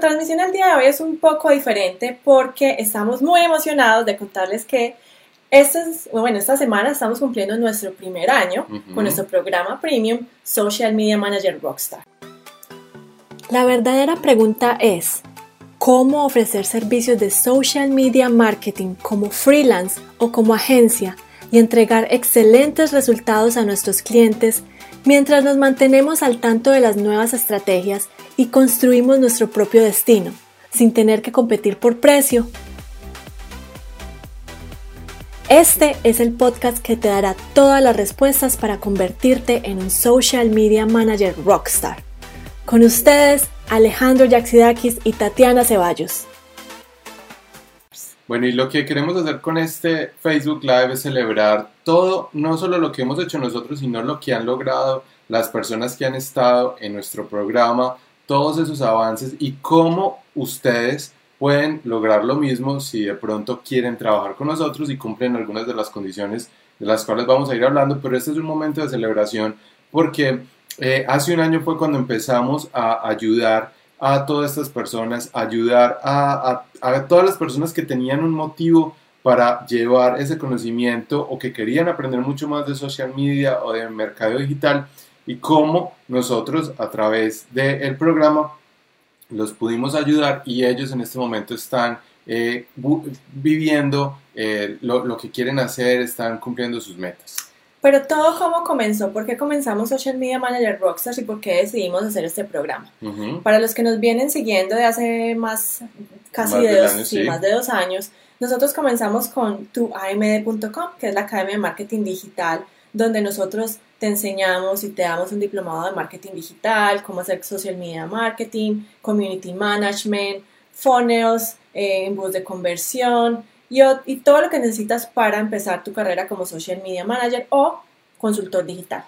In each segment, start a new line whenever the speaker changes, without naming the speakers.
Transmisión del día de hoy es un poco diferente porque estamos muy emocionados de contarles que bueno, esta semana estamos cumpliendo nuestro primer año con nuestro programa premium Social Media Manager Rockstar. La verdadera pregunta es, ¿cómo ofrecer servicios de social media marketing como freelance o como agencia y entregar excelentes resultados a nuestros clientes mientras nos mantenemos al tanto de las nuevas estrategias y construimos nuestro propio destino, sin tener que competir por precio. Este es el podcast que te dará todas las respuestas para convertirte en un social media manager rockstar. Con ustedes, Alejandro Yaxidakis y Tatiana Ceballos.
Bueno, y lo que queremos hacer con este Facebook Live es celebrar todo, no solo lo que hemos hecho nosotros, sino lo que han logrado las personas que han estado en nuestro programa, todos esos avances y cómo ustedes pueden lograr lo mismo si de pronto quieren trabajar con nosotros y cumplen algunas de las condiciones de las cuales vamos a ir hablando, pero este es un momento de celebración porque eh, hace un año fue cuando empezamos a ayudar a todas estas personas, ayudar a, a, todas las personas que tenían un motivo para llevar ese conocimiento o que querían aprender mucho más de social media o de mercado digital y cómo nosotros a través del programa los pudimos ayudar y ellos en este momento están eh, viviendo eh, lo, lo, que quieren hacer, están cumpliendo sus metas.
Pero todo cómo comenzó, ¿por qué comenzamos Social Media Manager Rockstars y por qué decidimos hacer este programa? Para los que nos vienen siguiendo de hace más, casi de, dos, sí, más de dos años, nosotros comenzamos con tuamd.com, que es la Academia de Marketing Digital, donde nosotros te enseñamos y te damos un diplomado de marketing digital, cómo hacer social media marketing, community management, funnels, eh, de conversión y, y, todo lo que necesitas para empezar tu carrera como social media manager o consultor digital.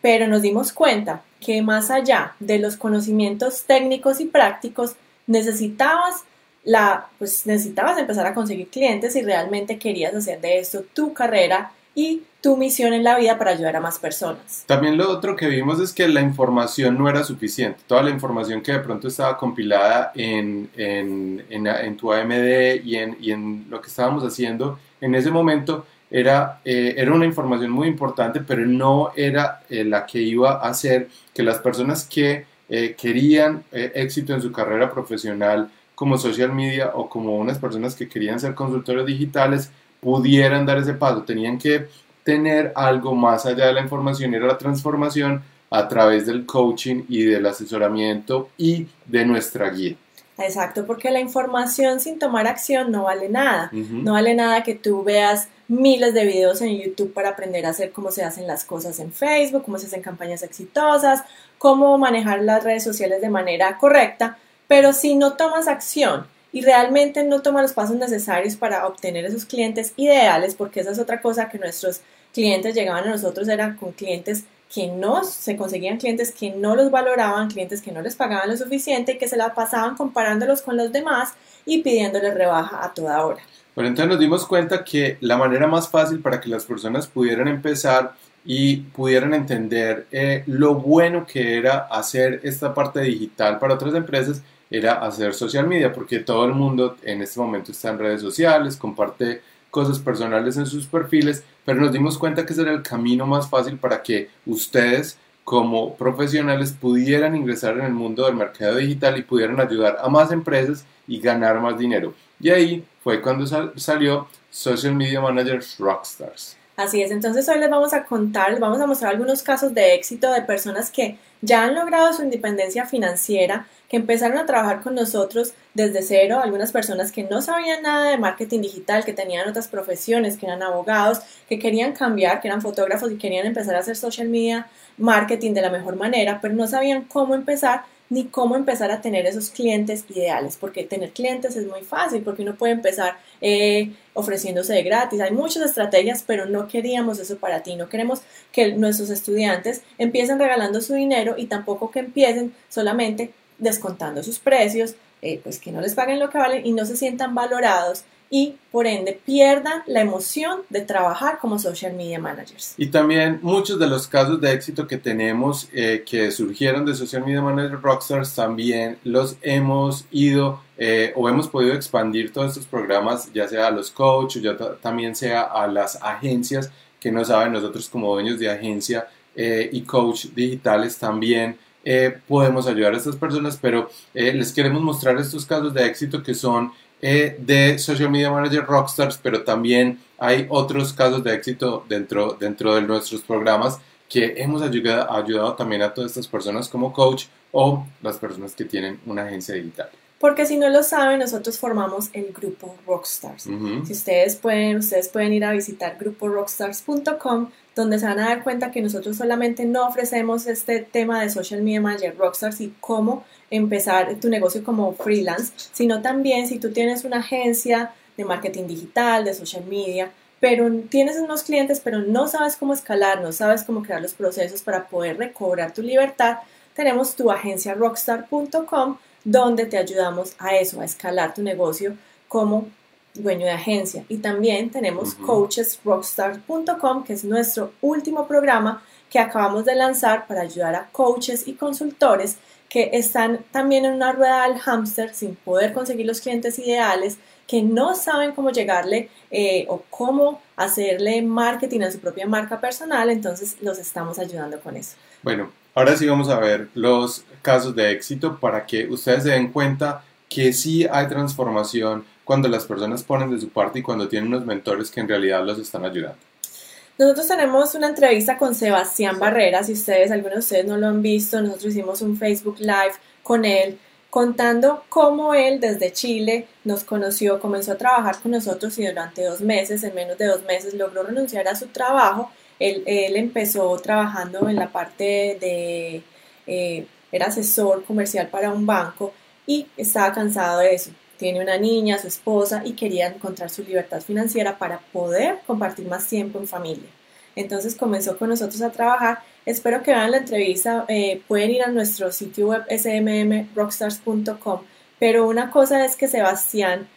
Pero nos dimos cuenta que más allá de los conocimientos técnicos y prácticos, necesitabas la, pues necesitabas empezar a conseguir clientes y realmente querías hacer de esto tu carrera y tu misión en la vida para ayudar a más personas.
También lo otro que vimos es que la información no era suficiente. Toda la información que de pronto estaba compilada en, en, en, tu AMD y en, y en, lo que estábamos haciendo en ese momento era, eh, era una información muy importante, pero no era eh, la que iba a hacer que las personas que eh, querían éxito en su carrera profesional como social media o como unas personas que querían ser consultores digitales pudieran dar ese paso, tenían que tener algo más allá de la información, era la transformación a través del coaching y del asesoramiento y de nuestra guía.
Exacto, porque la información sin tomar acción no vale nada. No vale nada que tú veas miles de videos en YouTube para aprender a hacer cómo se hacen las cosas en Facebook, cómo se hacen campañas exitosas, cómo manejar las redes sociales de manera correcta, pero si no tomas acción y realmente no toma los pasos necesarios para obtener esos clientes ideales, porque esa es otra cosa que nuestros clientes llegaban a nosotros, eran con clientes que no se conseguían clientes que no los valoraban, clientes que no les pagaban lo suficiente que se la pasaban comparándolos con los demás y pidiéndoles rebaja a toda hora.
Bueno, entonces nos dimos cuenta que la manera más fácil para que las personas pudieran empezar y pudieran entender eh, lo bueno que era hacer esta parte digital para otras empresas era hacer social media, porque todo el mundo en este momento está en redes sociales, comparte cosas personales en sus perfiles, pero nos dimos cuenta que ese era el camino más fácil para que ustedes como profesionales pudieran ingresar en el mundo del mercado digital y pudieran ayudar a más empresas y ganar más dinero. Y ahí fue cuando salió Social Media Managers Rockstars.
Así es, entonces hoy les vamos a contar, les vamos a mostrar algunos casos de éxito de personas que ya han logrado su independencia financiera, que empezaron a trabajar con nosotros desde cero, algunas personas que no sabían nada de marketing digital, que tenían otras profesiones, que eran abogados, que querían cambiar, que eran fotógrafos y querían empezar a hacer social media marketing de la mejor manera, pero no sabían cómo empezar ni cómo empezar a tener esos clientes ideales, porque tener clientes es muy fácil, porque uno puede empezar eh, ofreciéndose de gratis. Hay muchas estrategias, pero no queríamos eso para ti. No queremos que nuestros estudiantes empiecen regalando su dinero y tampoco que empiecen solamente descontando sus precios eh, pues que no les paguen lo que valen y no se sientan valorados y por ende pierdan la emoción de trabajar como social media managers.
Y también muchos de los casos de éxito que tenemos eh, que surgieron de social media manager rockstars también los hemos ido eh, o hemos podido expandir todos estos programas ya sea a los coaches, ya también sea a las agencias que no saben nosotros como dueños de agencia eh, y coach digitales también. podemos ayudar a estas personas, pero les queremos mostrar estos casos de éxito que son eh, de Social Media Manager Rockstars, pero también hay otros casos de éxito dentro, dentro de nuestros programas que hemos ayudado, ayudado también a todas estas personas como coach o las personas que tienen una agencia digital.
Porque si no lo saben, nosotros formamos el grupo Rockstars. Si ustedes pueden, ustedes pueden ir a visitar gruporockstars.com, donde se van a dar cuenta que nosotros solamente no ofrecemos este tema de social media manager Rockstars y cómo empezar tu negocio como freelance, sino también si tú tienes una agencia de marketing digital, de social media, pero tienes unos clientes, pero no sabes cómo escalar, no sabes cómo crear los procesos para poder recobrar tu libertad, tenemos tu agencia rockstar.com donde te ayudamos a eso, a escalar tu negocio como dueño de agencia. Y también tenemos coachesrockstar.com, que es nuestro último programa que acabamos de lanzar para ayudar a coaches y consultores que están también en una rueda del hámster sin poder conseguir los clientes ideales, que no saben cómo llegarle eh, o cómo hacerle marketing a su propia marca personal, entonces los estamos ayudando con eso.
Bueno, Ahora sí vamos a ver los casos de éxito para que ustedes se den cuenta que sí hay transformación cuando las personas ponen de su parte y cuando tienen unos mentores que en realidad los están ayudando.
Nosotros tenemos una entrevista con Sebastián Barrera, si ustedes, algunos de ustedes no lo han visto, nosotros hicimos un Facebook Live con él contando cómo él desde Chile nos conoció, comenzó a trabajar con nosotros y durante dos meses, en menos de dos meses, logró renunciar a su trabajo él, empezó trabajando en la parte de, eh, era asesor comercial para un banco y estaba cansado de eso. Tiene una niña, su esposa y quería encontrar su libertad financiera para poder compartir más tiempo en familia. Entonces comenzó con nosotros a trabajar. Espero que vean la entrevista. Eh, pueden ir a nuestro sitio web smmrockstars.com. Pero una cosa es que Sebastián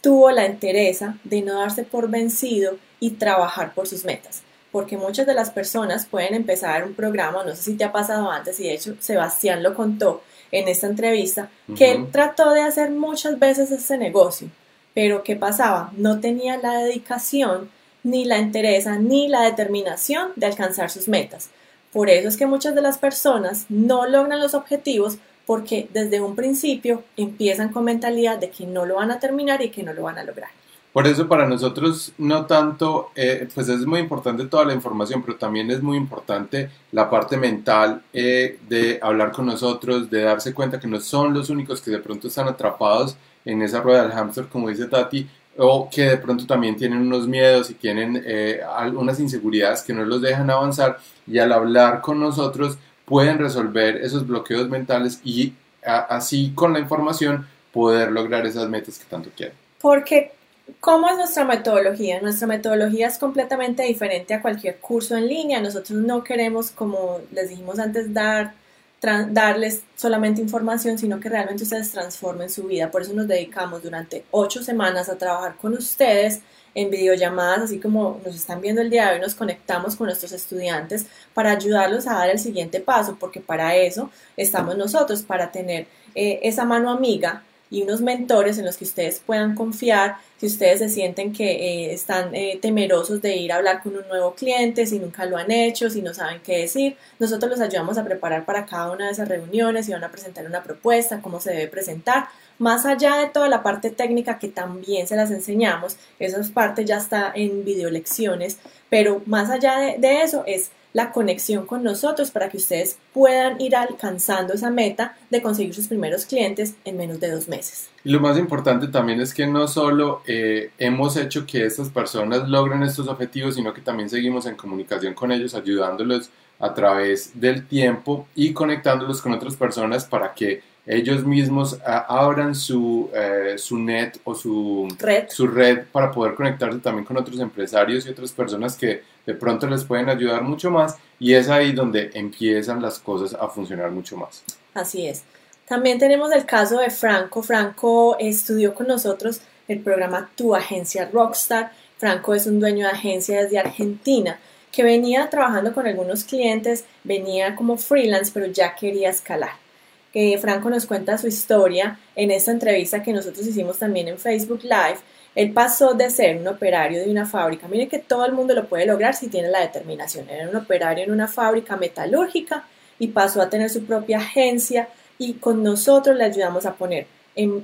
tuvo la entereza de no darse por vencido y trabajar por sus metas porque muchas de las personas pueden empezar un programa, no sé si te ha pasado antes, y de hecho Sebastián lo contó en esta entrevista, que él trató de hacer muchas veces ese negocio, pero ¿qué pasaba? No tenía la dedicación, ni la entereza, ni la determinación de alcanzar sus metas. Por eso es que muchas de las personas no logran los objetivos porque desde un principio empiezan con mentalidad de que no lo van a terminar y que no lo van a lograr.
Por eso para nosotros no tanto, eh, pues es muy importante toda la información, pero también es muy importante la parte mental eh, de hablar con nosotros, de darse cuenta que no son los únicos que de pronto están atrapados en esa rueda del hámster, como dice Tati, o que de pronto también tienen unos miedos y tienen eh, algunas inseguridades que no los dejan avanzar y al hablar con nosotros pueden resolver esos bloqueos mentales y así con la información poder lograr esas metas que tanto quieren.
Porque ¿Cómo es nuestra metodología? Nuestra metodología es completamente diferente a cualquier curso en línea. Nosotros no queremos, como les dijimos antes, dar, darles solamente información, sino que realmente ustedes transformen su vida. Por eso nos dedicamos durante ocho semanas a trabajar con ustedes en videollamadas, así como nos están viendo el día de hoy, nos conectamos con nuestros estudiantes para ayudarlos a dar el siguiente paso, porque para eso estamos nosotros, para tener eh, esa mano amiga y unos mentores en los que ustedes puedan confiar si ustedes se sienten que eh, están eh, temerosos de ir a hablar con un nuevo cliente, si nunca lo han hecho, si no saben qué decir, nosotros los ayudamos a preparar para cada una de esas reuniones, si van a presentar una propuesta, cómo se debe presentar, más allá de toda la parte técnica que también se las enseñamos, esa parte ya está en videolecciones, pero más allá de eso es la conexión con nosotros para que ustedes puedan ir alcanzando esa meta de conseguir sus primeros clientes en menos de dos meses.
Y lo más importante también es que no solo eh, hemos hecho que estas personas logren estos objetivos, sino que también seguimos en comunicación con ellos, ayudándolos a través del tiempo y conectándolos con otras personas para que ellos mismos ah, abran su, eh, su net o su
red.
su red para poder conectarse también con otros empresarios y otras personas que de pronto les pueden ayudar mucho más y es ahí donde empiezan las cosas a funcionar mucho más.
Así es. También tenemos el caso de Franco. Franco estudió con nosotros el programa Tu Agencia Rockstar. Franco es un dueño de agencia desde Argentina que venía trabajando con algunos clientes, venía como freelance, pero ya quería escalar. Eh, Franco nos cuenta su historia en esta entrevista que nosotros hicimos también en Facebook Live. Él pasó de ser un operario de una fábrica, miren que todo el mundo lo puede lograr si tiene la determinación. Era un operario en una fábrica metalúrgica y pasó a tener su propia agencia y con nosotros le ayudamos a poner en,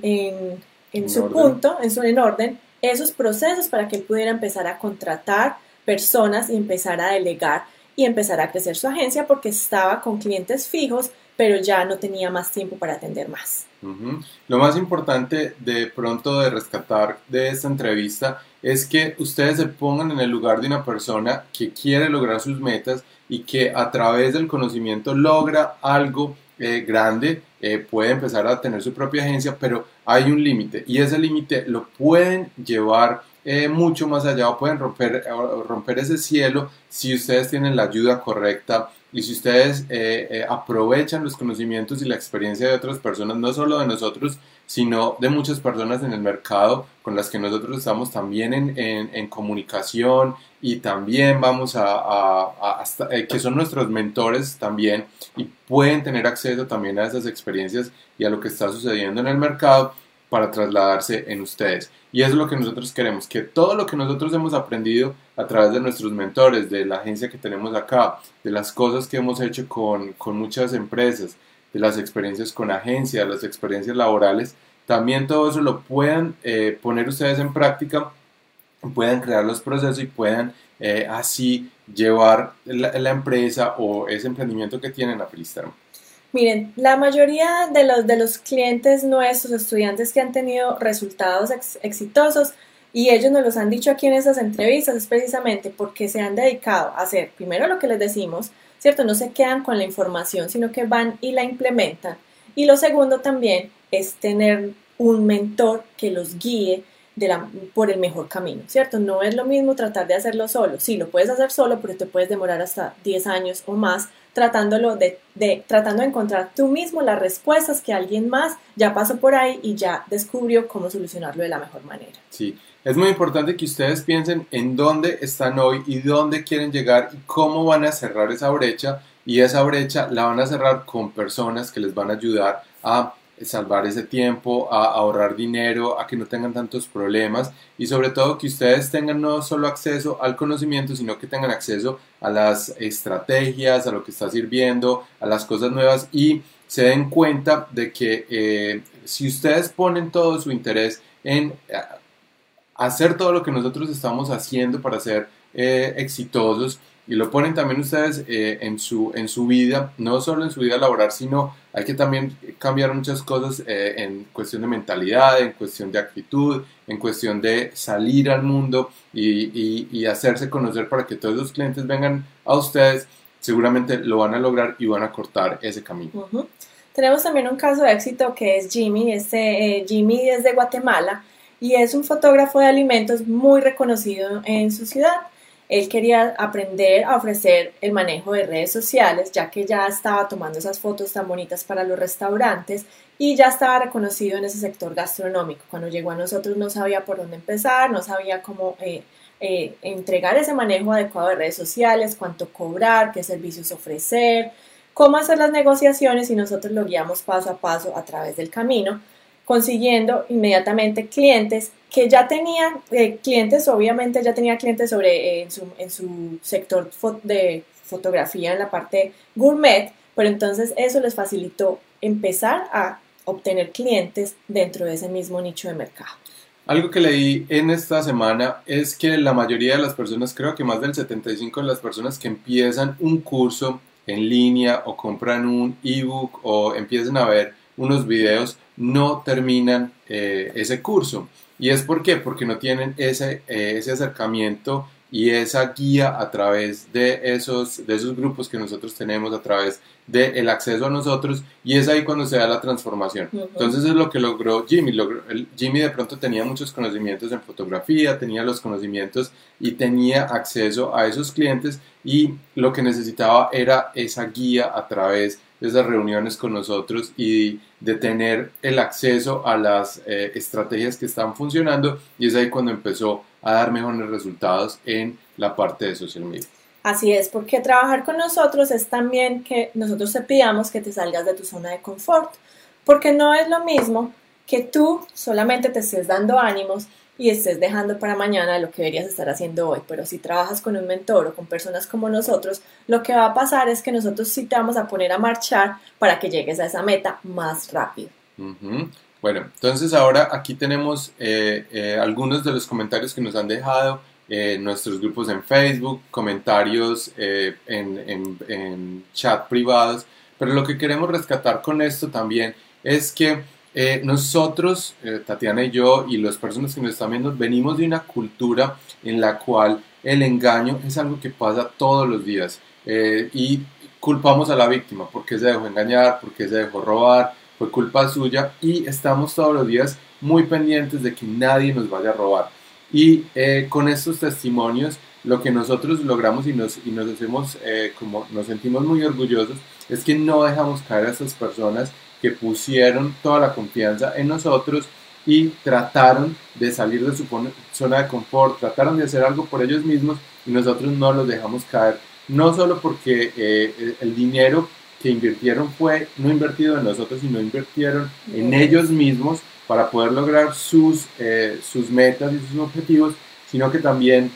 en, su punto, en, su, en orden, esos procesos para que él pudiera empezar a contratar personas y empezar a delegar y empezar a crecer su agencia porque estaba con clientes fijos, pero ya no tenía más tiempo para atender más.
Lo más importante de pronto de rescatar de esta entrevista es que ustedes se pongan en el lugar de una persona que quiere lograr sus metas y que a través del conocimiento logra algo eh, grande, eh, puede empezar a tener su propia agencia, pero hay un límite y ese límite lo pueden llevar eh, mucho más allá o pueden romper, romper ese cielo si ustedes tienen la ayuda correcta y si ustedes aprovechan los conocimientos y la experiencia de otras personas, no solo de nosotros, sino de muchas personas en el mercado con las que nosotros estamos también en, en, comunicación y también vamos a, a, eh, que son nuestros mentores también y pueden tener acceso también a esas experiencias y a lo que está sucediendo en el mercado para trasladarse en ustedes. Y eso es lo que nosotros queremos, que todo lo que nosotros hemos aprendido a través de nuestros mentores, de la agencia que tenemos acá, de las cosas que hemos hecho con, con muchas empresas, de las experiencias con agencias, las experiencias laborales, también todo eso lo puedan eh, poner ustedes en práctica, puedan crear los procesos y puedan eh, así llevar la, empresa o ese emprendimiento que tienen a Filisterm.
Miren, la mayoría de los, de los clientes nuestros, estudiantes que han tenido resultados exitosos, y ellos nos los han dicho aquí en esas entrevistas, es precisamente porque se han dedicado a hacer primero lo que les decimos, ¿cierto? No se quedan con la información, sino que van y la implementan. Y lo segundo también es tener un mentor que los guíe por el mejor camino, ¿cierto? No es lo mismo tratar de hacerlo solo. Sí, lo puedes hacer solo, pero te puedes demorar hasta 10 años o más tratándolo de, de, tratando de encontrar tú mismo las respuestas que alguien más ya pasó por ahí y ya descubrió cómo solucionarlo de la mejor manera.
Sí, es muy importante que ustedes piensen en dónde están hoy y dónde quieren llegar y cómo van a cerrar esa brecha y esa brecha la van a cerrar con personas que les van a ayudar a salvar ese tiempo, a ahorrar dinero, a que no tengan tantos problemas y sobre todo que ustedes tengan no solo acceso al conocimiento, sino que tengan acceso a las estrategias, a lo que está sirviendo, a las cosas nuevas y se den cuenta de que eh, si ustedes ponen todo su interés en hacer todo lo que nosotros estamos haciendo para ser eh, exitosos y lo ponen también ustedes eh, en, su, en su vida, no solo en su vida laboral, sino hay que también cambiar muchas cosas eh, en cuestión de mentalidad, en cuestión de actitud, en cuestión de salir al mundo y, y, hacerse conocer para que todos los clientes vengan a ustedes, seguramente lo van a lograr y van a cortar ese camino.
Tenemos también un caso de éxito que es Jimmy, este, Jimmy es de Guatemala y es un fotógrafo de alimentos muy reconocido en su ciudad. Él quería aprender a ofrecer el manejo de redes sociales, ya que ya estaba tomando esas fotos tan bonitas para los restaurantes y ya estaba reconocido en ese sector gastronómico. Cuando llegó a nosotros no sabía por dónde empezar, no sabía cómo eh, eh, entregar ese manejo adecuado de redes sociales, cuánto cobrar, qué servicios ofrecer, cómo hacer las negociaciones y nosotros lo guiamos paso a paso a través del camino consiguiendo inmediatamente clientes que ya tenían, eh, clientes obviamente ya tenía clientes sobre, eh, en, su, en, su, sector de fotografía en la parte gourmet, pero entonces eso les facilitó empezar a obtener clientes dentro de ese mismo nicho de mercado.
Algo que leí en esta semana es que la mayoría de las personas, creo que más del 75 de las personas que empiezan un curso en línea o compran un ebook o empiezan a ver unos videos, no terminan eh, ese curso. ¿Y es por qué? Porque no tienen ese, eh, ese acercamiento y esa guía a través de esos, de esos grupos que nosotros tenemos, a través del el acceso a nosotros, y es ahí cuando se da la transformación. Entonces es lo que logró Jimmy. Jimmy de pronto tenía muchos conocimientos en fotografía, tenía los conocimientos y tenía acceso a esos clientes y lo que necesitaba era esa guía a través esas reuniones con nosotros y de tener el acceso a las eh, estrategias que están funcionando y es ahí cuando empezó a dar mejores resultados en la parte de social media.
Así es, porque trabajar con nosotros es también que nosotros te pidamos que te salgas de tu zona de confort, porque no es lo mismo que tú solamente te estés dando ánimos y estés dejando para mañana lo que deberías estar haciendo hoy. Pero si trabajas con un mentor o con personas como nosotros, lo que va a pasar es que nosotros sí te vamos a poner a marchar para que llegues a esa meta más rápido.
Bueno, entonces ahora aquí tenemos eh, eh, algunos de los comentarios que nos han dejado eh, nuestros grupos en Facebook, comentarios en, en, en chat privados, pero lo que queremos rescatar con esto también es que eh, nosotros, eh, Tatiana y yo, y las personas que nos están viendo, venimos de una cultura en la cual el engaño es algo que pasa todos los días eh, y culpamos a la víctima porque se dejó engañar, porque se dejó robar, fue culpa suya y estamos todos los días muy pendientes de que nadie nos vaya a robar. Y con estos testimonios, lo que nosotros logramos y nos, y nos hacemos como nos sentimos muy orgullosos es que no dejamos caer a estas personas que pusieron toda la confianza en nosotros y trataron de salir de su zona de confort, trataron de hacer algo por ellos mismos y nosotros no los dejamos caer, no solo porque eh, el dinero que invirtieron fue no invertido en nosotros, sino invirtieron en ellos mismos para poder lograr sus, eh, sus metas y sus objetivos, sino que también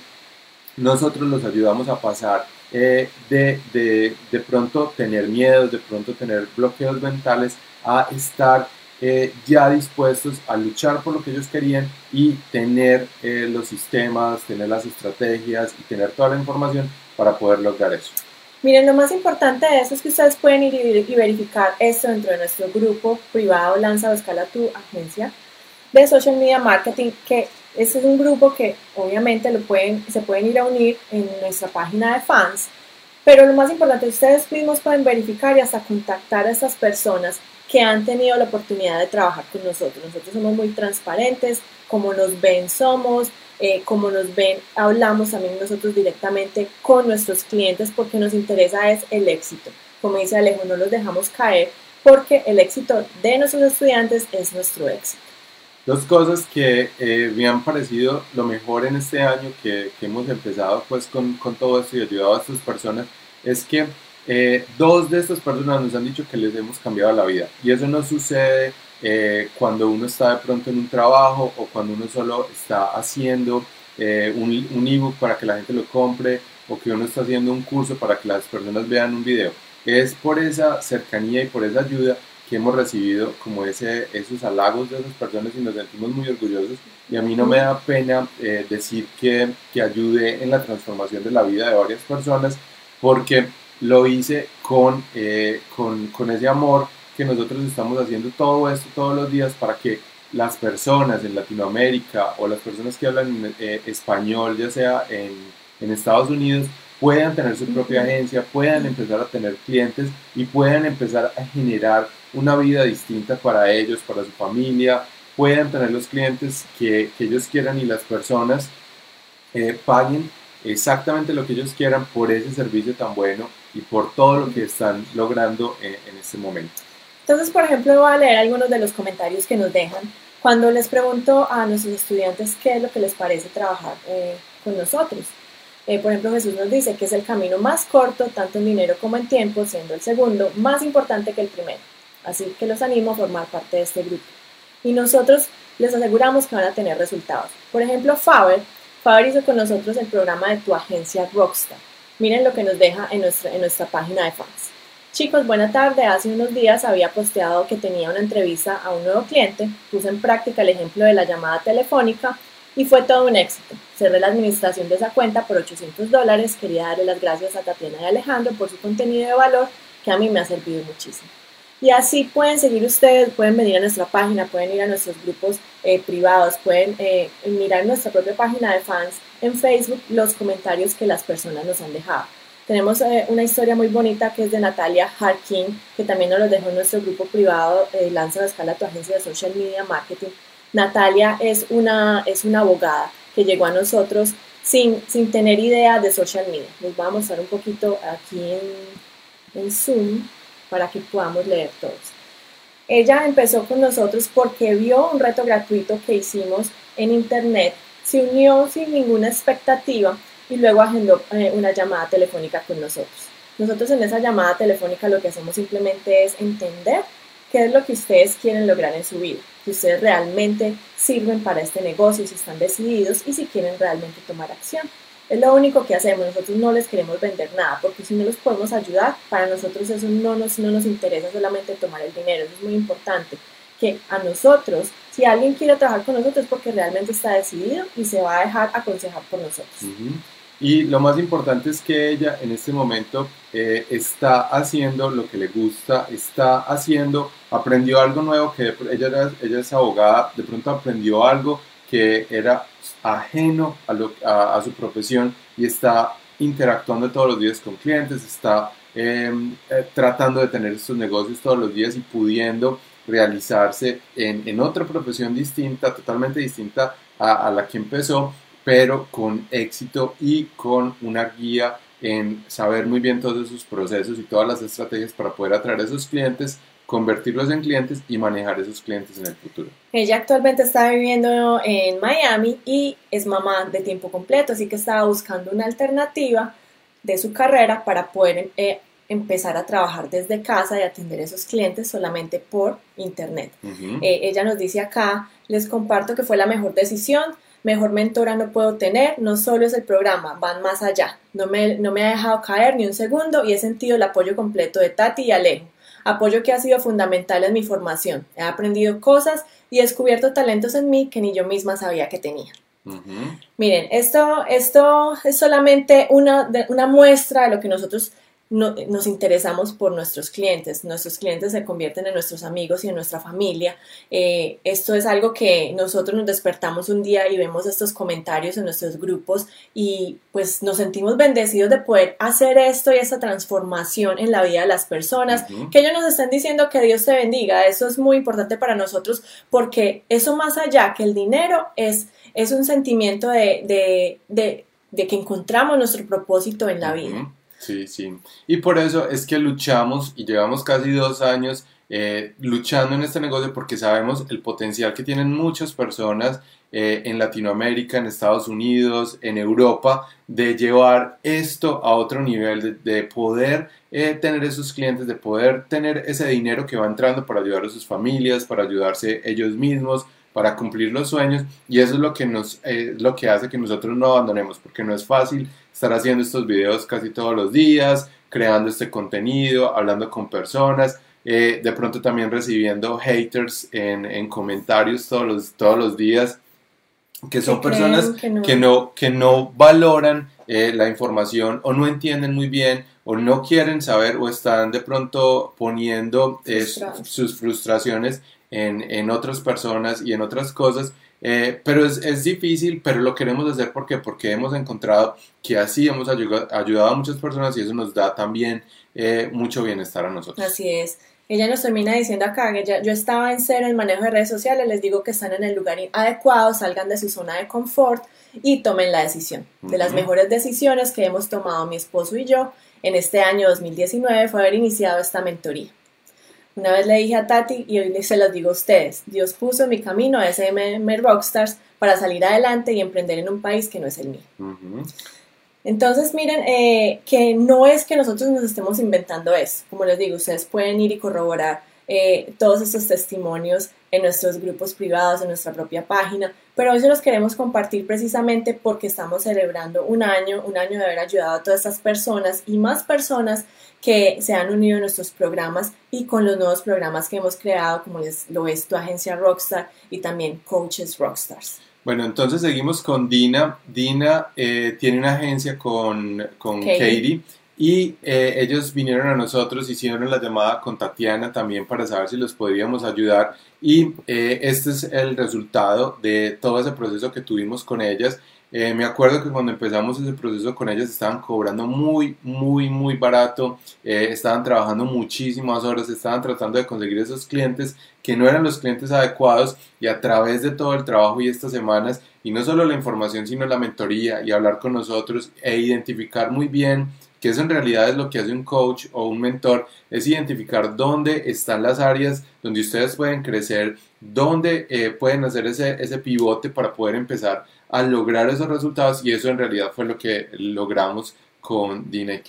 nosotros los ayudamos a pasar eh, de, de, de pronto tener miedos, de pronto tener bloqueos mentales a estar eh, ya dispuestos a luchar por lo que ellos querían y tener eh, los sistemas, tener las estrategias y tener toda la información para poder lograr eso.
Miren, lo más importante de eso es que ustedes pueden ir y verificar esto dentro de nuestro grupo privado Lanza Escala tu agencia de social media marketing, que este es un grupo que obviamente lo pueden, se pueden ir a unir en nuestra página de fans, pero lo más importante, ustedes mismos pueden verificar y hasta contactar a estas personas que han tenido la oportunidad de trabajar con nosotros. Nosotros somos muy transparentes, como nos ven somos, eh, como nos ven hablamos también nosotros directamente con nuestros clientes porque nos interesa es el éxito. Como dice Alejo, no los dejamos caer porque el éxito de nuestros estudiantes es nuestro éxito.
Dos cosas que eh, me han parecido lo mejor en este año que, que hemos empezado pues con, con todo esto y ayudado a estas personas es que eh, dos de estas personas nos han dicho que les hemos cambiado la vida y eso no sucede eh, cuando uno está de pronto en un trabajo o cuando uno solo está haciendo eh, un, un ebook para que la gente lo compre o que uno está haciendo un curso para que las personas vean un video. Es por esa cercanía y por esa ayuda que hemos recibido como ese, esos halagos de esas personas y nos sentimos muy orgullosos y a mí no me da pena decir que, que ayude en la transformación de la vida de varias personas porque lo hice con, eh, con, con, ese amor que nosotros estamos haciendo todo esto todos los días para que las personas en Latinoamérica o las personas que hablan eh, español, ya sea en, en, Estados Unidos, puedan tener su propia agencia, puedan empezar a tener clientes y puedan empezar a generar una vida distinta para ellos, para su familia, puedan tener los clientes que, que ellos quieran y las personas eh, paguen exactamente lo que ellos quieran por ese servicio tan bueno y por todo lo que están logrando en, este momento.
Entonces, por ejemplo, voy a leer algunos de los comentarios que nos dejan cuando les pregunto a nuestros estudiantes qué es lo que les parece trabajar eh, con nosotros. Eh, por ejemplo, Jesús nos dice que es el camino más corto, tanto en dinero como en tiempo, siendo el segundo más importante que el primero. Así que los animo a formar parte de este grupo. Y nosotros les aseguramos que van a tener resultados. Por ejemplo, Faber Faber hizo con nosotros el programa de tu agencia Rockstar. Miren lo que nos deja en nuestra, en nuestra página de fans. Chicos, buena tarde. Hace unos días había posteado que tenía una entrevista a un nuevo cliente. Puse en práctica el ejemplo de la llamada telefónica y fue todo un éxito. Cerré la administración de esa cuenta por 800 dólares. Quería darle las gracias a Tatiana y Alejandro por su contenido de valor que a mí me ha servido muchísimo. Y así pueden seguir ustedes, pueden venir a nuestra página, pueden ir a nuestros grupos eh, privados, pueden eh, mirar nuestra propia página de fans en Facebook los comentarios que las personas nos han dejado. Tenemos eh, una historia muy bonita que es de Natalia Harkin, que también nos lo dejó en nuestro grupo privado, Lanza la Escala tu agencia de social media marketing. Natalia es una, es una abogada que llegó a nosotros sin, sin tener idea de social media. Les voy a mostrar un poquito aquí en, en Zoom para que podamos leer todos. Ella empezó con nosotros porque vio un reto gratuito que hicimos en internet, se unió sin ninguna expectativa y luego agendó eh, una llamada telefónica con nosotros. Nosotros en esa llamada telefónica lo que hacemos simplemente es entender qué es lo que ustedes quieren lograr en su vida, si ustedes realmente sirven para este negocio, si están decididos y si quieren realmente tomar acción. Es lo único que hacemos, nosotros no les queremos vender nada, porque si no los podemos ayudar, para nosotros eso no nos, no nos interesa solamente tomar el dinero, eso es muy importante, que a nosotros, si alguien quiere trabajar con nosotros es porque realmente está decidido y se va a dejar aconsejar por nosotros.
Y lo más importante es que ella en este momento eh, está haciendo lo que le gusta, está haciendo, aprendió algo nuevo, que ella, ella es abogada, de pronto aprendió algo que era ajeno a, su profesión y está interactuando todos los días con clientes, está em, eh, tratando de tener estos negocios todos los días y pudiendo realizarse en, en otra profesión distinta, totalmente distinta a, la que empezó pero con éxito y con una guía en saber muy bien todos esos procesos y todas las estrategias para poder atraer a esos clientes, convertirlos en clientes y manejar esos clientes en el futuro.
Ella actualmente está viviendo en Miami y es mamá de tiempo completo, así que estaba buscando una alternativa de su carrera para poder eh, empezar a trabajar desde casa y atender a esos clientes solamente por internet. Eh, ella nos dice acá, les comparto que fue la mejor decisión mejor mentora no puedo tener, no solo es el programa, van más allá. No me, no me ha dejado caer ni un segundo y he sentido el apoyo completo de Tati y Alejo. Apoyo que ha sido fundamental en mi formación. He aprendido cosas y he descubierto talentos en mí que ni yo misma sabía que tenía. Miren, esto, esto es solamente una, una muestra de lo que nosotros nos interesamos por nuestros clientes. Nuestros clientes se convierten en nuestros amigos y en nuestra familia. Eh, esto es algo que nosotros nos despertamos un día y vemos estos comentarios en nuestros grupos y pues nos sentimos bendecidos de poder hacer esto y esta transformación en la vida de las personas. Que ellos nos estén diciendo que Dios te bendiga. Eso es muy importante para nosotros porque eso más allá que el dinero es, es un sentimiento de, de, de, que encontramos nuestro propósito en la vida.
Sí, sí. Y por eso es que luchamos y llevamos casi dos años eh, luchando en este negocio porque sabemos el potencial que tienen muchas personas eh, en Latinoamérica, en Estados Unidos, en Europa, de llevar esto a otro nivel, de, poder eh, tener esos clientes, de poder tener ese dinero que va entrando para ayudar a sus familias, para ayudarse ellos mismos, para cumplir los sueños y eso es lo que nos lo que hace que nosotros no abandonemos porque no es fácil estar haciendo estos videos casi todos los días creando este contenido hablando con personas eh, de pronto también recibiendo haters en, en, comentarios todos los, todos los días que son personas que no. que no, valoran eh, la información o no entienden muy bien o no quieren saber o están de pronto poniendo eh, sus frustraciones en, en, otras personas y en otras cosas. Eh, pero es, es, difícil, pero lo queremos hacer porque, porque hemos encontrado que así hemos ayudado, ayudado a muchas personas y eso nos da también eh, mucho bienestar a nosotros.
Así es. Ella nos termina diciendo acá que yo estaba en cero en manejo de redes sociales, les digo que están en el lugar adecuado, salgan de su zona de confort y tomen la decisión. De las mejores decisiones que hemos tomado mi esposo y yo en este año 2019 fue haber iniciado esta mentoría. Una vez le dije a Tati y hoy se los digo a ustedes, Dios puso en mi camino a SM Rockstars para salir adelante y emprender en un país que no es el mío. Entonces, miren, eh, que no es que nosotros nos estemos inventando eso. Como les digo, ustedes pueden ir y corroborar eh, todos estos testimonios en nuestros grupos privados, en nuestra propia página, pero hoy se los queremos compartir precisamente porque estamos celebrando un año, un año de haber ayudado a todas estas personas y más personas que se han unido a nuestros programas y con los nuevos programas que hemos creado, como les, lo es tu agencia Rockstar y también Coaches Rockstars.
Bueno, entonces seguimos con Dina. Dina eh, tiene una agencia con, con Katie. Y eh, ellos vinieron a nosotros, hicieron la llamada con Tatiana también para saber si los podríamos ayudar. Y eh, este es el resultado de todo ese proceso que tuvimos con ellas. Eh, me acuerdo que cuando empezamos ese proceso con ellas estaban cobrando muy, muy, muy barato, estaban trabajando muchísimas horas, estaban tratando de conseguir esos clientes que no eran los clientes adecuados. Y a través de todo el trabajo y estas semanas, y no solo la información, sino la mentoría y hablar con nosotros e identificar muy bien que eso en realidad es lo que hace un coach o un mentor, es identificar dónde están las áreas donde ustedes pueden crecer, dónde eh, pueden hacer ese, ese pivote para poder empezar a lograr esos resultados y eso en realidad fue lo que logramos con Dina y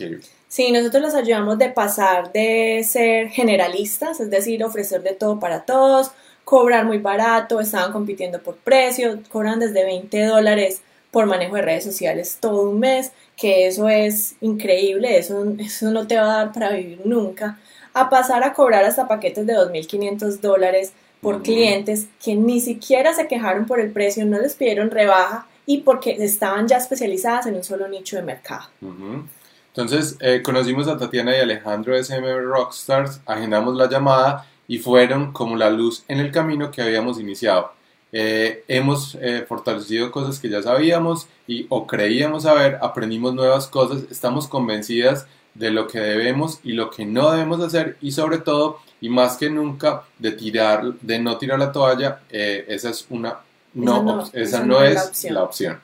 Sí, nosotros los ayudamos de pasar de ser generalistas, es decir, ofrecer de todo para todos, cobrar muy barato, estaban compitiendo por precio, cobran desde 20 dólares por manejo de redes sociales todo un mes, que eso es increíble, eso, eso no te va a dar para vivir nunca, a pasar a cobrar hasta paquetes de 2.500 dólares por clientes que ni siquiera se quejaron por el precio, no les pidieron rebaja y porque estaban ya especializadas en un solo nicho de mercado.
Entonces, eh, conocimos a Tatiana y Alejandro de SM Rockstars, agendamos la llamada y fueron como la luz en el camino que habíamos iniciado. Eh, hemos eh, fortalecido cosas que ya sabíamos y o creíamos saber, aprendimos nuevas cosas, estamos convencidas de lo que debemos y lo que no debemos hacer y sobre todo y más que nunca de tirar de no tirar la toalla eh, esa es una no esa no, es, la opción.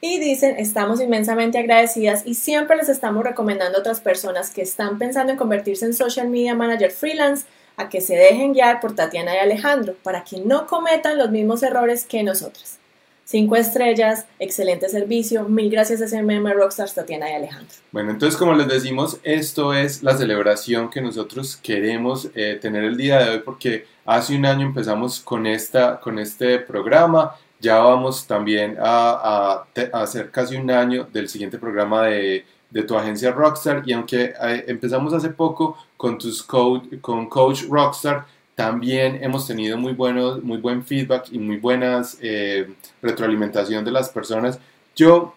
y dicen, estamos inmensamente agradecidas y siempre les estamos recomendando a otras personas que están pensando en convertirse en social media manager freelance a que se dejen guiar por Tatiana y Alejandro para que no cometan los mismos errores que nosotras. Cinco estrellas, excelente servicio. Mil gracias a SMM Rockstars, Tatiana y Alejandro.
Bueno, entonces como les decimos, esto es la celebración que nosotros queremos eh, tener el día de hoy porque hace un año empezamos con, esta, con este programa. Ya vamos también a hacer casi un año del siguiente programa de de tu agencia Rockstar y aunque eh, empezamos hace poco con tus con Coach Rockstar, también hemos tenido muy, buenos, muy buen feedback y muy buenas eh, retroalimentación de las personas. Yo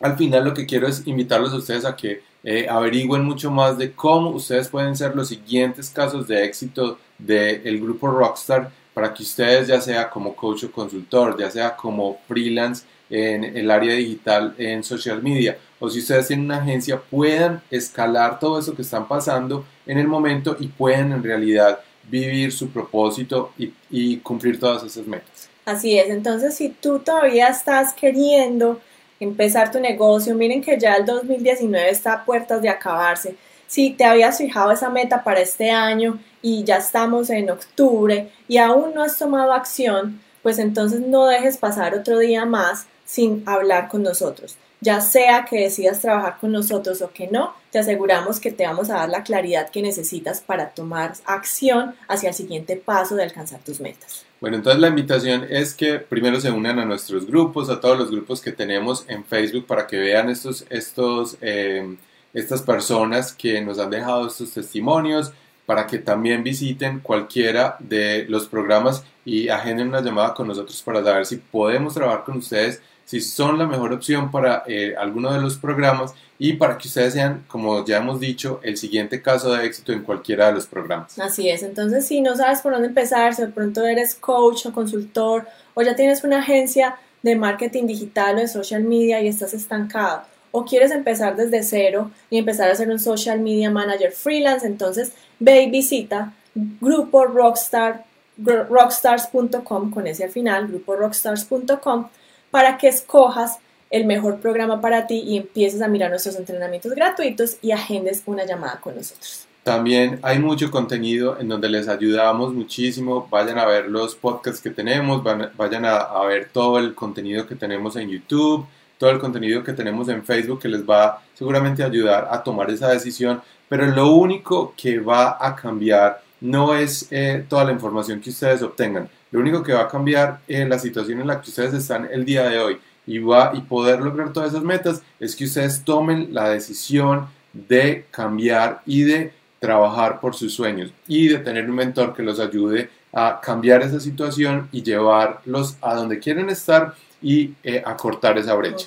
al final lo que quiero es invitarlos a ustedes a que eh, averigüen mucho más de cómo ustedes pueden ser los siguientes casos de éxito del grupo Rockstar para que ustedes ya sea como coach o consultor, ya sea como freelance en el área digital en social media o si ustedes tienen una agencia puedan escalar todo eso que están pasando en el momento y pueden en realidad vivir su propósito y, cumplir todas esas metas.
Así es, entonces si tú todavía estás queriendo empezar tu negocio, miren que ya el 2019 está a puertas de acabarse. Si te habías fijado esa meta para este año y ya estamos en octubre y aún no has tomado acción, pues entonces no dejes pasar otro día más sin hablar con nosotros ya sea que decidas trabajar con nosotros o que no, te aseguramos que te vamos a dar la claridad que necesitas para tomar acción hacia el siguiente paso de alcanzar tus metas.
Bueno, entonces la invitación es que primero se unan a nuestros grupos, a todos los grupos que tenemos en Facebook para que vean estos, estos, eh, estas personas que nos han dejado estos testimonios, para que también visiten cualquiera de los programas y agenden una llamada con nosotros para saber si podemos trabajar con ustedes si son la mejor opción para eh, alguno de los programas y para que ustedes sean, como ya hemos dicho, el siguiente caso de éxito en cualquiera de los programas.
Así es, entonces si no sabes por dónde empezar, si de pronto eres coach o consultor o ya tienes una agencia de marketing digital o de social media y estás estancado o quieres empezar desde cero y empezar a ser un social media manager freelance, entonces ve y visita grupo rockstar rockstars.com con ese al final, grupo rockstars.com para que escojas el mejor programa para ti y empieces a mirar nuestros entrenamientos gratuitos y agendes una llamada con nosotros.
También hay mucho contenido en donde les ayudamos muchísimo. Vayan a ver los podcasts que tenemos, vayan a, ver todo el contenido que tenemos en YouTube, todo el contenido que tenemos en Facebook que les va seguramente a ayudar a tomar esa decisión. Pero lo único que va a cambiar no es eh, toda la información que ustedes obtengan. Lo único que va a cambiar en la situación en la que ustedes están el día de hoy y, va, y poder lograr todas esas metas es que ustedes tomen la decisión de cambiar y de trabajar por sus sueños y de tener un mentor que los ayude a cambiar esa situación y llevarlos a donde quieren estar y eh, a cortar esa brecha.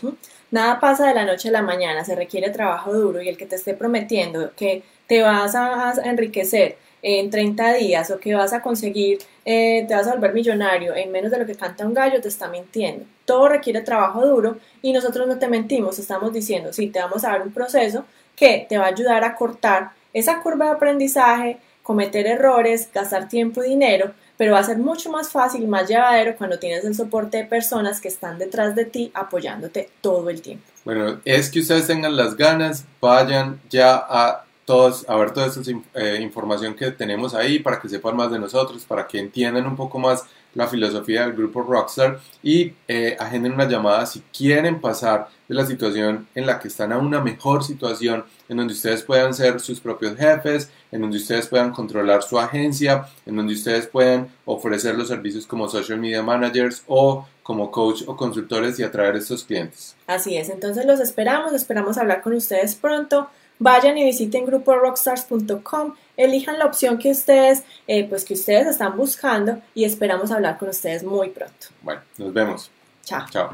Nada pasa de la noche a la mañana, se requiere trabajo duro y el que te esté prometiendo que te vas a enriquecer en 30 días o que vas a conseguir, eh, te vas a volver millonario en menos de lo que canta un gallo, te está mintiendo. Todo requiere trabajo duro y nosotros no te mentimos, estamos diciendo, sí, te vamos a dar un proceso que te va a ayudar a cortar esa curva de aprendizaje, cometer errores, gastar tiempo y dinero, pero va a ser mucho más fácil y más llevadero cuando tienes el soporte de personas que están detrás de ti apoyándote todo el tiempo.
Bueno, es que ustedes tengan las ganas, vayan ya a todos, a ver toda esa eh, información que tenemos ahí para que sepan más de nosotros, para que entiendan un poco más la filosofía del grupo Rockstar y eh, agenden una llamada si quieren pasar de la situación en la que están a una mejor situación, en donde ustedes puedan ser sus propios jefes, en donde ustedes puedan controlar su agencia, en donde ustedes puedan ofrecer los servicios como social media managers o como coach o consultores y atraer a estos clientes.
Así es, entonces los esperamos, esperamos hablar con ustedes pronto. Vayan y visiten gruporockstars.com, elijan la opción que ustedes, eh, pues que ustedes están buscando y esperamos hablar con ustedes muy pronto.
Bueno, nos vemos.
Chao.
Chao.